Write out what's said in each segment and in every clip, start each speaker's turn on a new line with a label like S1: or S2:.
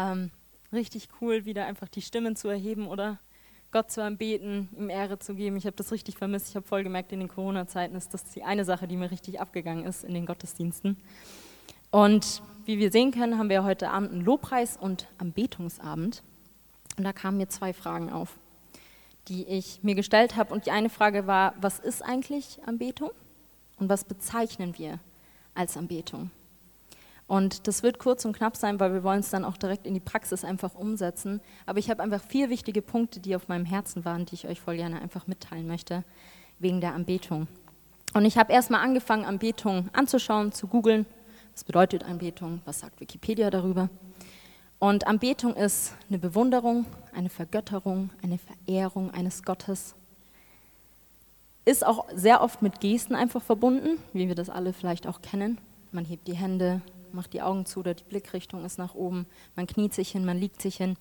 S1: Ähm, richtig cool, wieder einfach die Stimmen zu erheben oder Gott zu anbeten, ihm Ehre zu geben. Ich habe das richtig vermisst. Ich habe voll gemerkt, in den Corona-Zeiten ist das die eine Sache, die mir richtig abgegangen ist in den Gottesdiensten. Und wie wir sehen können, haben wir heute Abend einen Lobpreis- und Anbetungsabend. Und da kamen mir zwei Fragen auf, die ich mir gestellt habe. Und die eine Frage war, was ist eigentlich Anbetung? Und was bezeichnen wir als Anbetung? Und das wird kurz und knapp sein, weil wir wollen es dann auch direkt in die Praxis einfach umsetzen. Aber ich habe einfach vier wichtige Punkte, die auf meinem Herzen waren, die ich euch voll gerne einfach mitteilen möchte, wegen der Anbetung. Und ich habe erstmal angefangen, Anbetung anzuschauen, zu googeln. Was bedeutet Anbetung? Was sagt Wikipedia darüber? Und Anbetung ist eine Bewunderung, eine Vergötterung, eine Verehrung eines Gottes. Ist auch sehr oft mit Gesten einfach verbunden, wie wir das alle vielleicht auch kennen. Man hebt die Hände, macht die Augen zu oder die Blickrichtung ist nach oben, man kniet sich hin, man liegt sich hin.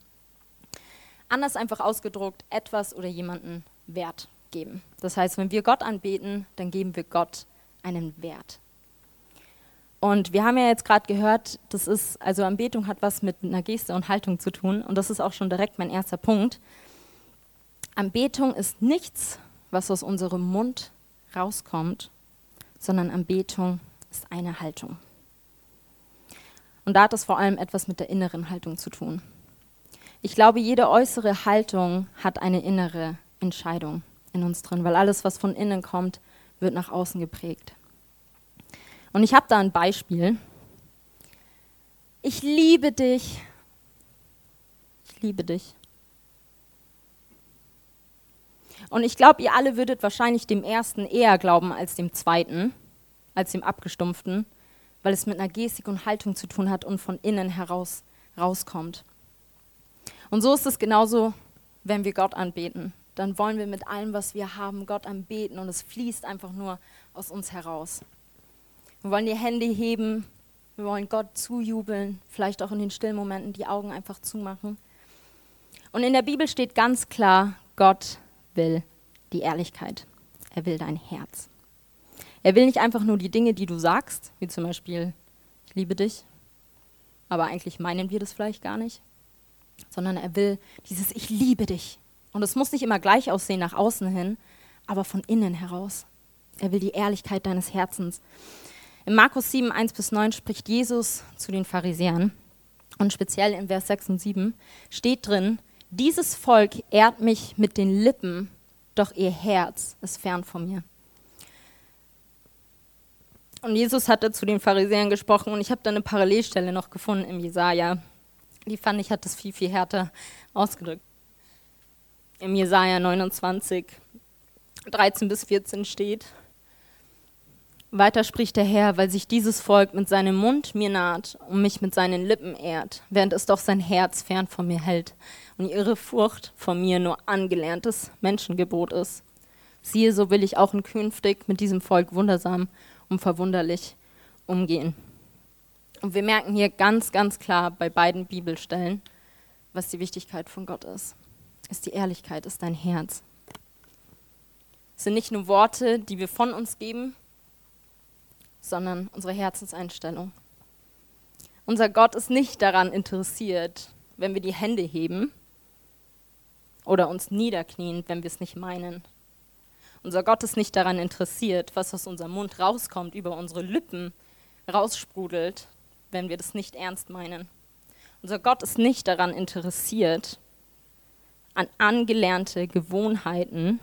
S1: Anders einfach ausgedruckt, etwas oder jemanden Wert geben. Das heißt, wenn wir Gott anbeten, dann geben wir Gott einen Wert. Und wir haben ja jetzt gerade gehört, das ist, also Anbetung hat was mit einer Geste und Haltung zu tun. Und das ist auch schon direkt mein erster Punkt. Anbetung ist nichts, was aus unserem Mund rauskommt, sondern Anbetung ist eine Haltung. Und da hat es vor allem etwas mit der inneren Haltung zu tun. Ich glaube, jede äußere Haltung hat eine innere Entscheidung in uns drin, weil alles, was von innen kommt, wird nach außen geprägt. Und ich habe da ein Beispiel. Ich liebe dich. Ich liebe dich. Und ich glaube, ihr alle würdet wahrscheinlich dem ersten eher glauben als dem zweiten, als dem abgestumpften weil es mit einer Gestik und Haltung zu tun hat und von innen heraus rauskommt. Und so ist es genauso, wenn wir Gott anbeten. Dann wollen wir mit allem, was wir haben, Gott anbeten und es fließt einfach nur aus uns heraus. Wir wollen die Hände heben, wir wollen Gott zujubeln, vielleicht auch in den stillen Momenten die Augen einfach zumachen. Und in der Bibel steht ganz klar, Gott will die Ehrlichkeit. Er will dein Herz. Er will nicht einfach nur die Dinge, die du sagst, wie zum Beispiel, ich liebe dich, aber eigentlich meinen wir das vielleicht gar nicht, sondern er will dieses Ich liebe dich. Und es muss nicht immer gleich aussehen nach außen hin, aber von innen heraus. Er will die Ehrlichkeit deines Herzens. In Markus 7, 1 bis 9 spricht Jesus zu den Pharisäern und speziell in Vers 6 und 7 steht drin, dieses Volk ehrt mich mit den Lippen, doch ihr Herz ist fern von mir. Und Jesus hatte zu den Pharisäern gesprochen und ich habe da eine Parallelstelle noch gefunden im Jesaja. Die fand ich, hat das viel, viel härter ausgedrückt. Im Jesaja 29, 13 bis 14 steht: Weiter spricht der Herr, weil sich dieses Volk mit seinem Mund mir naht und mich mit seinen Lippen ehrt, während es doch sein Herz fern von mir hält und ihre Furcht von mir nur angelerntes Menschengebot ist. Siehe, so will ich auch in künftig mit diesem Volk wundersam und verwunderlich umgehen. Und wir merken hier ganz, ganz klar bei beiden Bibelstellen, was die Wichtigkeit von Gott ist. Ist die Ehrlichkeit, ist dein Herz. Es sind nicht nur Worte, die wir von uns geben, sondern unsere Herzenseinstellung. Unser Gott ist nicht daran interessiert, wenn wir die Hände heben oder uns niederknien, wenn wir es nicht meinen, unser Gott ist nicht daran interessiert, was aus unserem Mund rauskommt, über unsere Lippen raussprudelt, wenn wir das nicht ernst meinen. Unser Gott ist nicht daran interessiert, an angelernte Gewohnheiten,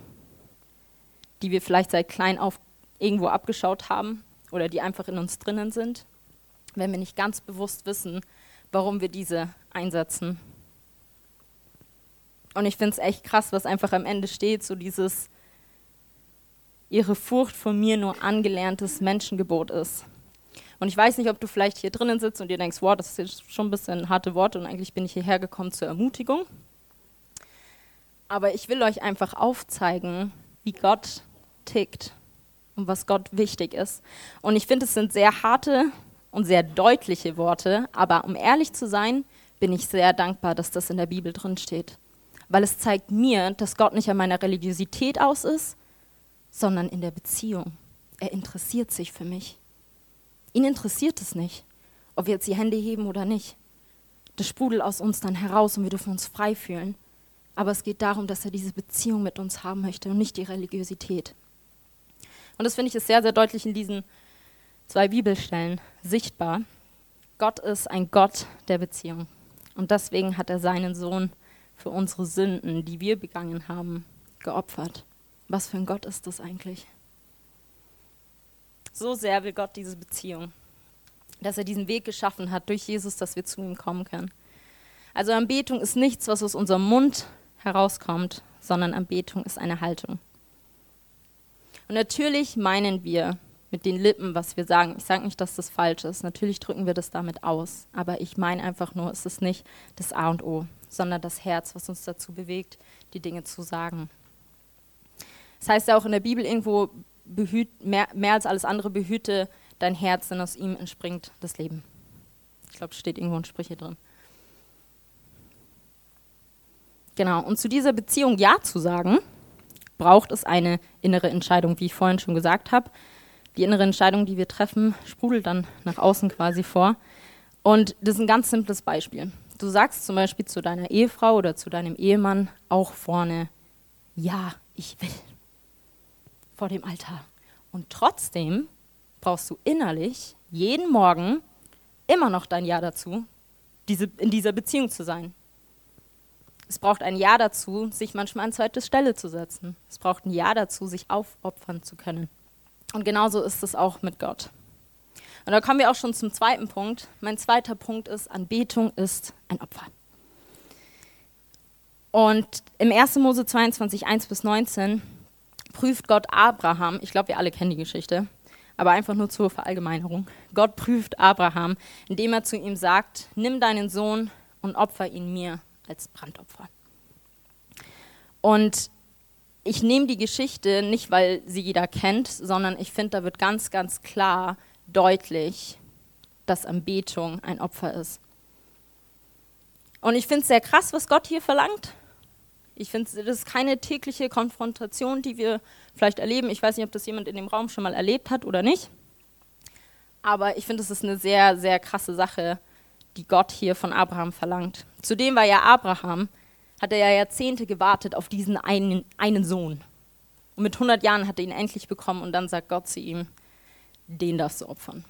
S1: die wir vielleicht seit klein auf irgendwo abgeschaut haben oder die einfach in uns drinnen sind, wenn wir nicht ganz bewusst wissen, warum wir diese einsetzen. Und ich finde es echt krass, was einfach am Ende steht, so dieses, ihre Furcht von mir nur angelerntes Menschengebot ist. Und ich weiß nicht, ob du vielleicht hier drinnen sitzt und dir denkst, wow, das ist schon ein bisschen harte Worte und eigentlich bin ich hierher gekommen zur Ermutigung. Aber ich will euch einfach aufzeigen, wie Gott tickt und was Gott wichtig ist. Und ich finde, es sind sehr harte und sehr deutliche Worte, aber um ehrlich zu sein, bin ich sehr dankbar, dass das in der Bibel drin steht. Weil es zeigt mir, dass Gott nicht an meiner Religiosität aus ist, sondern in der Beziehung. Er interessiert sich für mich. Ihn interessiert es nicht, ob wir jetzt die Hände heben oder nicht. das sprudelt aus uns dann heraus und wir dürfen uns frei fühlen. Aber es geht darum, dass er diese Beziehung mit uns haben möchte und nicht die Religiosität. Und das finde ich ist sehr, sehr deutlich in diesen zwei Bibelstellen sichtbar. Gott ist ein Gott der Beziehung. Und deswegen hat er seinen Sohn für unsere Sünden, die wir begangen haben, geopfert. Was für ein Gott ist das eigentlich? So sehr will Gott diese Beziehung, dass er diesen Weg geschaffen hat durch Jesus, dass wir zu ihm kommen können. Also Anbetung ist nichts, was aus unserem Mund herauskommt, sondern Anbetung ist eine Haltung. Und natürlich meinen wir mit den Lippen, was wir sagen. Ich sage nicht, dass das falsch ist. Natürlich drücken wir das damit aus. Aber ich meine einfach nur, es ist nicht das A und O, sondern das Herz, was uns dazu bewegt, die Dinge zu sagen. Das heißt ja auch in der Bibel irgendwo, behüt, mehr, mehr als alles andere, behüte dein Herz, denn aus ihm entspringt das Leben. Ich glaube, steht irgendwo in Sprüche drin. Genau, und zu dieser Beziehung Ja zu sagen, braucht es eine innere Entscheidung, wie ich vorhin schon gesagt habe. Die innere Entscheidung, die wir treffen, sprudelt dann nach außen quasi vor. Und das ist ein ganz simples Beispiel. Du sagst zum Beispiel zu deiner Ehefrau oder zu deinem Ehemann auch vorne, ja, ich will, vor dem Altar. Und trotzdem brauchst du innerlich jeden Morgen immer noch dein Ja dazu, diese, in dieser Beziehung zu sein. Es braucht ein Ja dazu, sich manchmal an zweite Stelle zu setzen. Es braucht ein Ja dazu, sich aufopfern zu können. Und genauso ist es auch mit Gott. Und da kommen wir auch schon zum zweiten Punkt. Mein zweiter Punkt ist, Anbetung ist ein Opfer. Und im 1. Mose 22, 1 bis 19 prüft Gott Abraham, ich glaube, wir alle kennen die Geschichte, aber einfach nur zur Verallgemeinerung. Gott prüft Abraham, indem er zu ihm sagt, nimm deinen Sohn und opfer ihn mir als Brandopfer. Und ich nehme die Geschichte nicht, weil sie jeder kennt, sondern ich finde, da wird ganz, ganz klar deutlich, dass Anbetung ein Opfer ist. Und ich finde es sehr krass, was Gott hier verlangt. Ich finde, das ist keine tägliche Konfrontation, die wir vielleicht erleben. Ich weiß nicht, ob das jemand in dem Raum schon mal erlebt hat oder nicht. Aber ich finde, es ist eine sehr, sehr krasse Sache, die Gott hier von Abraham verlangt. Zudem war ja Abraham, hat er ja Jahrzehnte gewartet auf diesen einen, einen Sohn. Und mit 100 Jahren hat er ihn endlich bekommen und dann sagt Gott zu ihm, den darfst du opfern.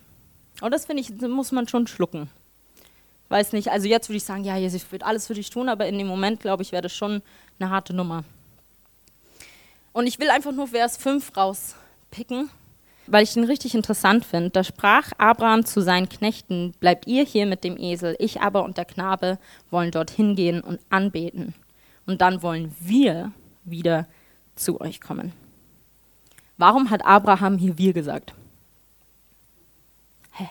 S1: Und das finde ich, muss man schon schlucken. Weiß nicht, also jetzt würde ich sagen, ja, Jesus wird alles für dich tun, aber in dem Moment, glaube ich, wäre das schon eine harte Nummer. Und ich will einfach nur Vers 5 rauspicken weil ich ihn richtig interessant finde. Da sprach Abraham zu seinen Knechten, bleibt ihr hier mit dem Esel, ich aber und der Knabe wollen dorthin gehen und anbeten. Und dann wollen wir wieder zu euch kommen. Warum hat Abraham hier wir gesagt? Hä?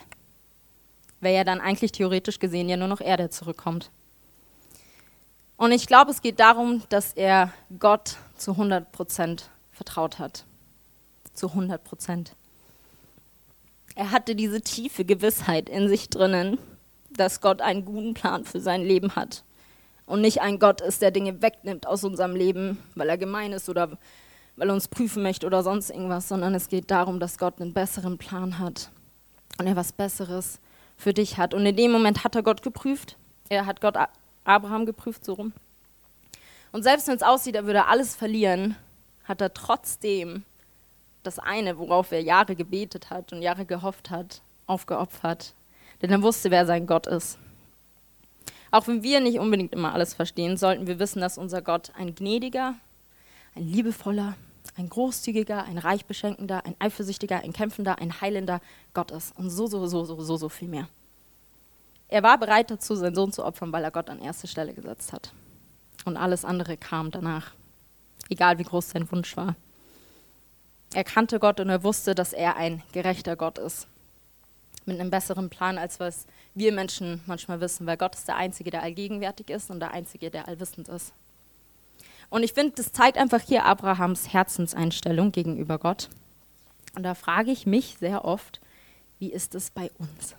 S1: Wäre ja dann eigentlich theoretisch gesehen ja nur noch er, der zurückkommt. Und ich glaube, es geht darum, dass er Gott zu 100 Prozent vertraut hat. Zu 100 Prozent. Er hatte diese tiefe Gewissheit in sich drinnen, dass Gott einen guten Plan für sein Leben hat und nicht ein Gott ist, der Dinge wegnimmt aus unserem Leben, weil er gemein ist oder weil er uns prüfen möchte oder sonst irgendwas, sondern es geht darum, dass Gott einen besseren Plan hat und er was Besseres für dich hat. Und in dem Moment hat er Gott geprüft. Er hat Gott Abraham geprüft, so rum. Und selbst wenn es aussieht, er würde alles verlieren, hat er trotzdem das eine, worauf er Jahre gebetet hat und Jahre gehofft hat, aufgeopfert. Denn er wusste, wer sein Gott ist. Auch wenn wir nicht unbedingt immer alles verstehen, sollten wir wissen, dass unser Gott ein gnädiger, ein liebevoller, ein großzügiger, ein reichbeschenkender, ein eifersüchtiger, ein kämpfender, ein heilender Gott ist. Und so, so, so, so, so, so viel mehr. Er war bereit dazu, seinen Sohn zu opfern, weil er Gott an erste Stelle gesetzt hat. Und alles andere kam danach. Egal wie groß sein Wunsch war. Er kannte Gott und er wusste, dass er ein gerechter Gott ist. Mit einem besseren Plan, als was wir Menschen manchmal wissen, weil Gott ist der Einzige, der allgegenwärtig ist und der Einzige, der allwissend ist. Und ich finde, das zeigt einfach hier Abrahams Herzenseinstellung gegenüber Gott. Und da frage ich mich sehr oft, wie ist es bei uns?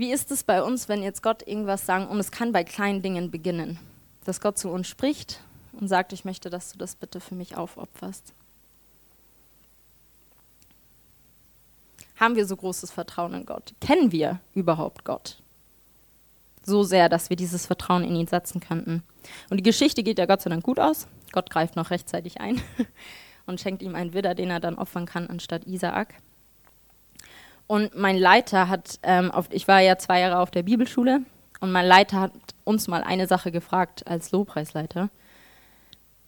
S1: Wie ist es bei uns, wenn jetzt Gott irgendwas sagt, und es kann bei kleinen Dingen beginnen, dass Gott zu uns spricht und sagt, ich möchte, dass du das bitte für mich aufopferst. Haben wir so großes Vertrauen in Gott? Kennen wir überhaupt Gott? So sehr, dass wir dieses Vertrauen in ihn setzen könnten. Und die Geschichte geht ja Gott sei Dank gut aus. Gott greift noch rechtzeitig ein und schenkt ihm einen Widder, den er dann opfern kann anstatt Isaak. Und mein Leiter hat, ähm, auf, ich war ja zwei Jahre auf der Bibelschule und mein Leiter hat uns mal eine Sache gefragt als Lobpreisleiter.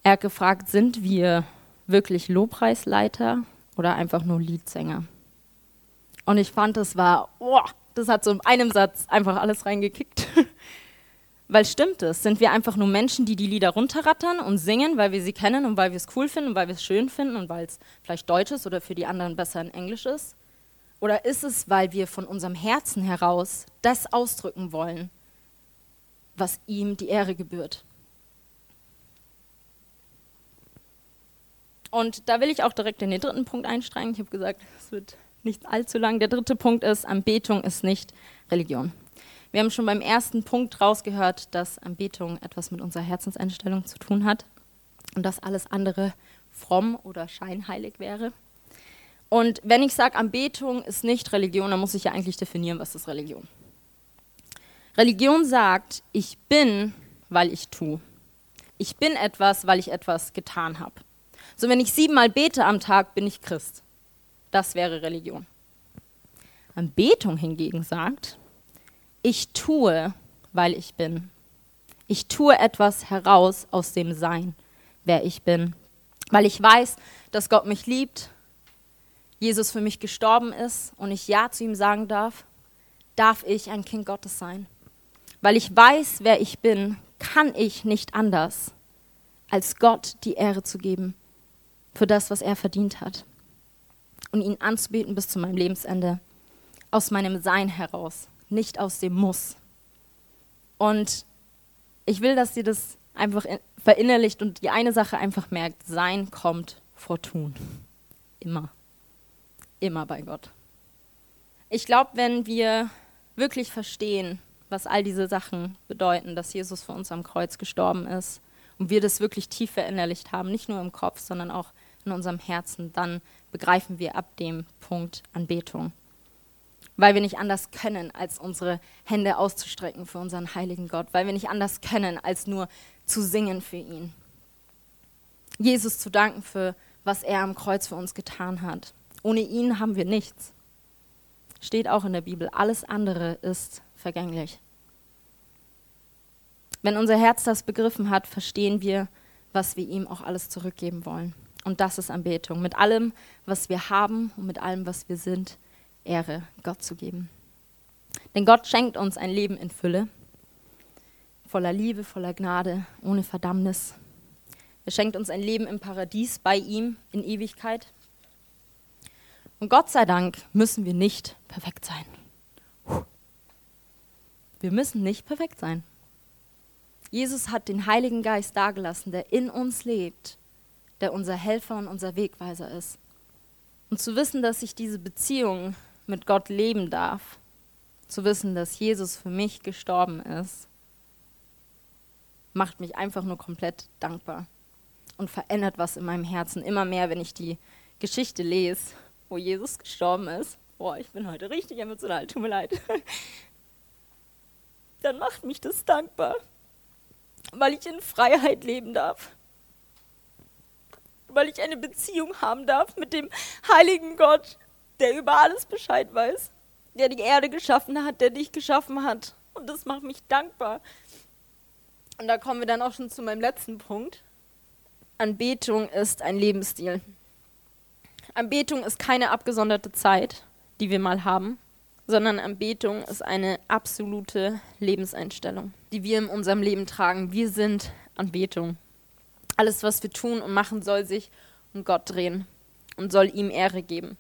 S1: Er hat gefragt, sind wir wirklich Lobpreisleiter oder einfach nur Liedsänger? Und ich fand, das war, oh, das hat so in einem Satz einfach alles reingekickt. weil stimmt es? Sind wir einfach nur Menschen, die die Lieder runterrattern und singen, weil wir sie kennen und weil wir es cool finden und weil wir es schön finden und weil es vielleicht Deutsch ist oder für die anderen besser in Englisch ist? Oder ist es, weil wir von unserem Herzen heraus das ausdrücken wollen, was ihm die Ehre gebührt? Und da will ich auch direkt in den dritten Punkt einsteigen. Ich habe gesagt, es wird nicht allzu lang. Der dritte Punkt ist, Anbetung ist nicht Religion. Wir haben schon beim ersten Punkt rausgehört, dass Anbetung etwas mit unserer Herzenseinstellung zu tun hat und dass alles andere fromm oder scheinheilig wäre. Und wenn ich sage, Anbetung ist nicht Religion, dann muss ich ja eigentlich definieren, was ist Religion. Religion sagt, ich bin, weil ich tue. Ich bin etwas, weil ich etwas getan habe. So, wenn ich siebenmal bete am Tag, bin ich Christ. Das wäre Religion. Anbetung hingegen sagt, ich tue, weil ich bin. Ich tue etwas heraus aus dem Sein, wer ich bin. Weil ich weiß, dass Gott mich liebt, Jesus für mich gestorben ist und ich Ja zu ihm sagen darf, darf ich ein Kind Gottes sein. Weil ich weiß, wer ich bin, kann ich nicht anders, als Gott die Ehre zu geben für das, was er verdient hat. Und ihn anzubeten bis zu meinem Lebensende. Aus meinem Sein heraus, nicht aus dem Muss. Und ich will, dass ihr das einfach verinnerlicht und die eine Sache einfach merkt, Sein kommt vor Tun. Immer. Immer bei Gott. Ich glaube, wenn wir wirklich verstehen, was all diese Sachen bedeuten, dass Jesus für uns am Kreuz gestorben ist und wir das wirklich tief verinnerlicht haben, nicht nur im Kopf, sondern auch in unserem Herzen, dann begreifen wir ab dem Punkt Anbetung. Weil wir nicht anders können, als unsere Hände auszustrecken für unseren heiligen Gott, weil wir nicht anders können, als nur zu singen für ihn. Jesus zu danken für, was er am Kreuz für uns getan hat. Ohne ihn haben wir nichts. Steht auch in der Bibel, alles andere ist vergänglich. Wenn unser Herz das begriffen hat, verstehen wir, was wir ihm auch alles zurückgeben wollen. Und das ist Anbetung. Mit allem, was wir haben und mit allem, was wir sind, Ehre Gott zu geben. Denn Gott schenkt uns ein Leben in Fülle, voller Liebe, voller Gnade, ohne Verdammnis. Er schenkt uns ein Leben im Paradies bei ihm in Ewigkeit. Und Gott sei Dank müssen wir nicht perfekt sein. Wir müssen nicht perfekt sein. Jesus hat den Heiligen Geist dagelassen, der in uns lebt der unser Helfer und unser Wegweiser ist. Und zu wissen, dass ich diese Beziehung mit Gott leben darf, zu wissen, dass Jesus für mich gestorben ist, macht mich einfach nur komplett dankbar und verändert was in meinem Herzen immer mehr, wenn ich die Geschichte lese, wo Jesus gestorben ist. Boah, ich bin heute richtig emotional, tut mir leid. Dann macht mich das dankbar, weil ich in Freiheit leben darf weil ich eine Beziehung haben darf mit dem heiligen Gott, der über alles Bescheid weiß, der die Erde geschaffen hat, der dich geschaffen hat. Und das macht mich dankbar. Und da kommen wir dann auch schon zu meinem letzten Punkt. Anbetung ist ein Lebensstil. Anbetung ist keine abgesonderte Zeit, die wir mal haben, sondern Anbetung ist eine absolute Lebenseinstellung, die wir in unserem Leben tragen. Wir sind Anbetung. Alles, was wir tun und machen, soll sich um Gott drehen und soll ihm Ehre geben.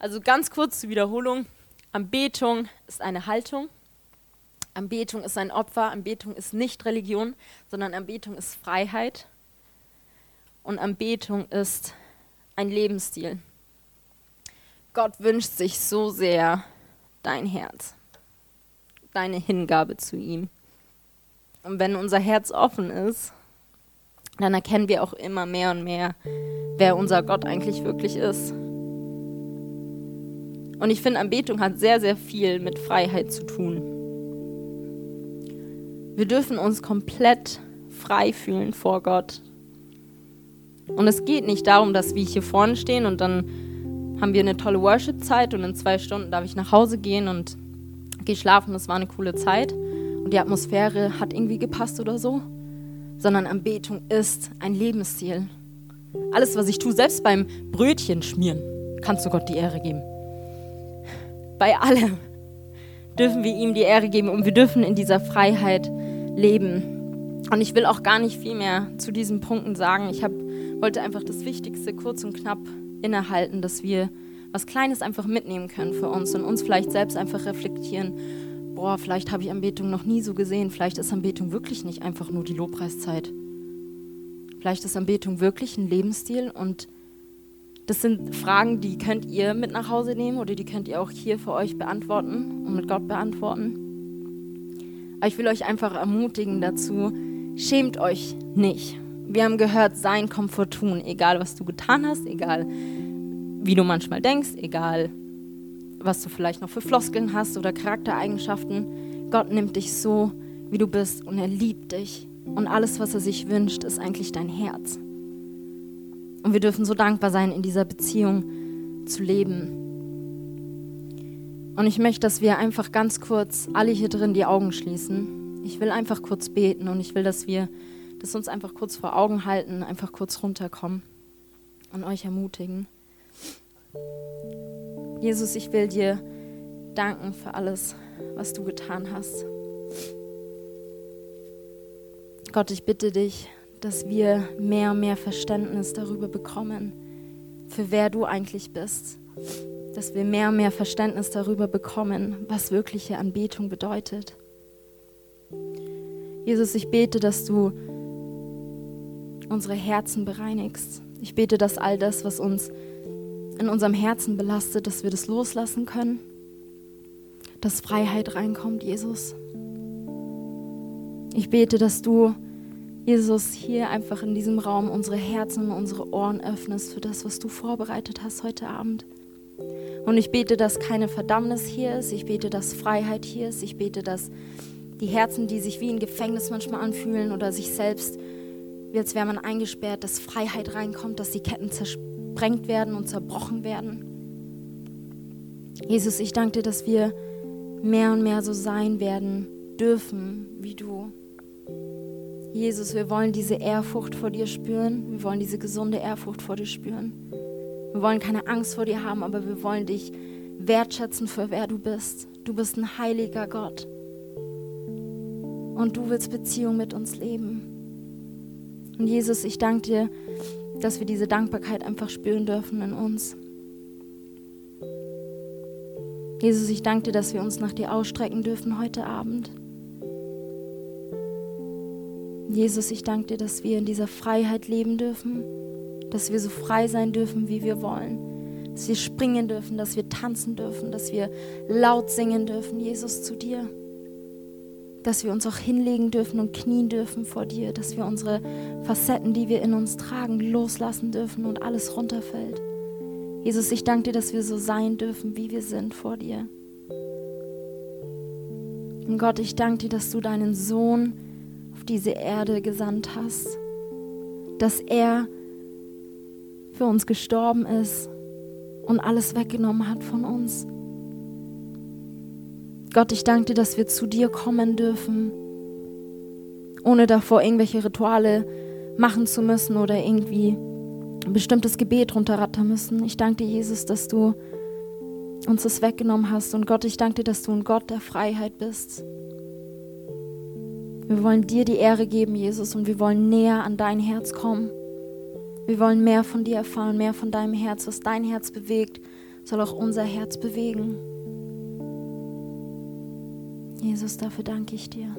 S1: Also ganz kurz zur Wiederholung. Anbetung ist eine Haltung. Anbetung ist ein Opfer. Anbetung ist nicht Religion, sondern Anbetung ist Freiheit. Und Anbetung ist ein Lebensstil. Gott wünscht sich so sehr dein Herz, deine Hingabe zu ihm. Und wenn unser Herz offen ist, dann erkennen wir auch immer mehr und mehr, wer unser Gott eigentlich wirklich ist. Und ich finde, Anbetung hat sehr, sehr viel mit Freiheit zu tun. Wir dürfen uns komplett frei fühlen vor Gott. Und es geht nicht darum, dass wir hier vorne stehen und dann haben wir eine tolle Worship-Zeit und in zwei Stunden darf ich nach Hause gehen und gehe schlafen. Das war eine coole Zeit und die Atmosphäre hat irgendwie gepasst oder so. Sondern Anbetung ist ein Lebensstil. Alles, was ich tue, selbst beim Brötchen schmieren, kannst du Gott die Ehre geben. Bei allem dürfen wir ihm die Ehre geben und wir dürfen in dieser Freiheit leben. Und ich will auch gar nicht viel mehr zu diesen Punkten sagen. Ich hab, wollte einfach das Wichtigste kurz und knapp innehalten, dass wir was Kleines einfach mitnehmen können für uns und uns vielleicht selbst einfach reflektieren. Boah, vielleicht habe ich Anbetung noch nie so gesehen. Vielleicht ist Anbetung wirklich nicht einfach nur die Lobpreiszeit. Vielleicht ist Anbetung wirklich ein Lebensstil und das sind Fragen, die könnt ihr mit nach Hause nehmen oder die könnt ihr auch hier für euch beantworten und mit Gott beantworten. Aber ich will euch einfach ermutigen dazu, schämt euch nicht. Wir haben gehört, sein Komfort tun, egal was du getan hast, egal wie du manchmal denkst, egal was du vielleicht noch für Floskeln hast oder Charaktereigenschaften. Gott nimmt dich so, wie du bist und er liebt dich. Und alles, was er sich wünscht, ist eigentlich dein Herz. Und wir dürfen so dankbar sein, in dieser Beziehung zu leben. Und ich möchte, dass wir einfach ganz kurz alle hier drin die Augen schließen. Ich will einfach kurz beten und ich will, dass wir das uns einfach kurz vor Augen halten, einfach kurz runterkommen und euch ermutigen. Jesus, ich will dir danken für alles, was du getan hast. Gott, ich bitte dich, dass wir mehr und mehr Verständnis darüber bekommen, für wer du eigentlich bist. Dass wir mehr und mehr Verständnis darüber bekommen, was wirkliche Anbetung bedeutet. Jesus, ich bete, dass du unsere Herzen bereinigst. Ich bete, dass all das, was uns in unserem Herzen belastet, dass wir das loslassen können, dass Freiheit reinkommt, Jesus. Ich bete, dass du, Jesus, hier einfach in diesem Raum unsere Herzen und unsere Ohren öffnest für das, was du vorbereitet hast heute Abend. Und ich bete, dass keine Verdammnis hier ist. Ich bete, dass Freiheit hier ist. Ich bete, dass die Herzen, die sich wie ein Gefängnis manchmal anfühlen oder sich selbst, wie als wäre man eingesperrt, dass Freiheit reinkommt, dass die Ketten zerspringen gesprengt werden und zerbrochen werden. Jesus, ich danke dir, dass wir mehr und mehr so sein werden dürfen wie du. Jesus, wir wollen diese Ehrfurcht vor dir spüren. Wir wollen diese gesunde Ehrfurcht vor dir spüren. Wir wollen keine Angst vor dir haben, aber wir wollen dich wertschätzen für wer du bist. Du bist ein heiliger Gott. Und du willst Beziehung mit uns leben. Und Jesus, ich danke dir, dass wir diese Dankbarkeit einfach spüren dürfen in uns. Jesus, ich danke dir, dass wir uns nach dir ausstrecken dürfen heute Abend. Jesus, ich danke dir, dass wir in dieser Freiheit leben dürfen, dass wir so frei sein dürfen, wie wir wollen, dass wir springen dürfen, dass wir tanzen dürfen, dass wir laut singen dürfen, Jesus, zu dir dass wir uns auch hinlegen dürfen und knien dürfen vor dir, dass wir unsere Facetten, die wir in uns tragen, loslassen dürfen und alles runterfällt. Jesus, ich danke dir, dass wir so sein dürfen, wie wir sind vor dir. Und Gott, ich danke dir, dass du deinen Sohn auf diese Erde gesandt hast, dass er für uns gestorben ist und alles weggenommen hat von uns Gott, ich danke dir, dass wir zu dir kommen dürfen, ohne davor irgendwelche Rituale machen zu müssen oder irgendwie ein bestimmtes Gebet runterrattern müssen. Ich danke dir, Jesus, dass du uns das weggenommen hast. Und Gott, ich danke dir, dass du ein Gott der Freiheit bist. Wir wollen dir die Ehre geben, Jesus, und wir wollen näher an dein Herz kommen. Wir wollen mehr von dir erfahren, mehr von deinem Herz. Was dein Herz bewegt, soll auch unser Herz bewegen. Jesus, dafür danke ich dir.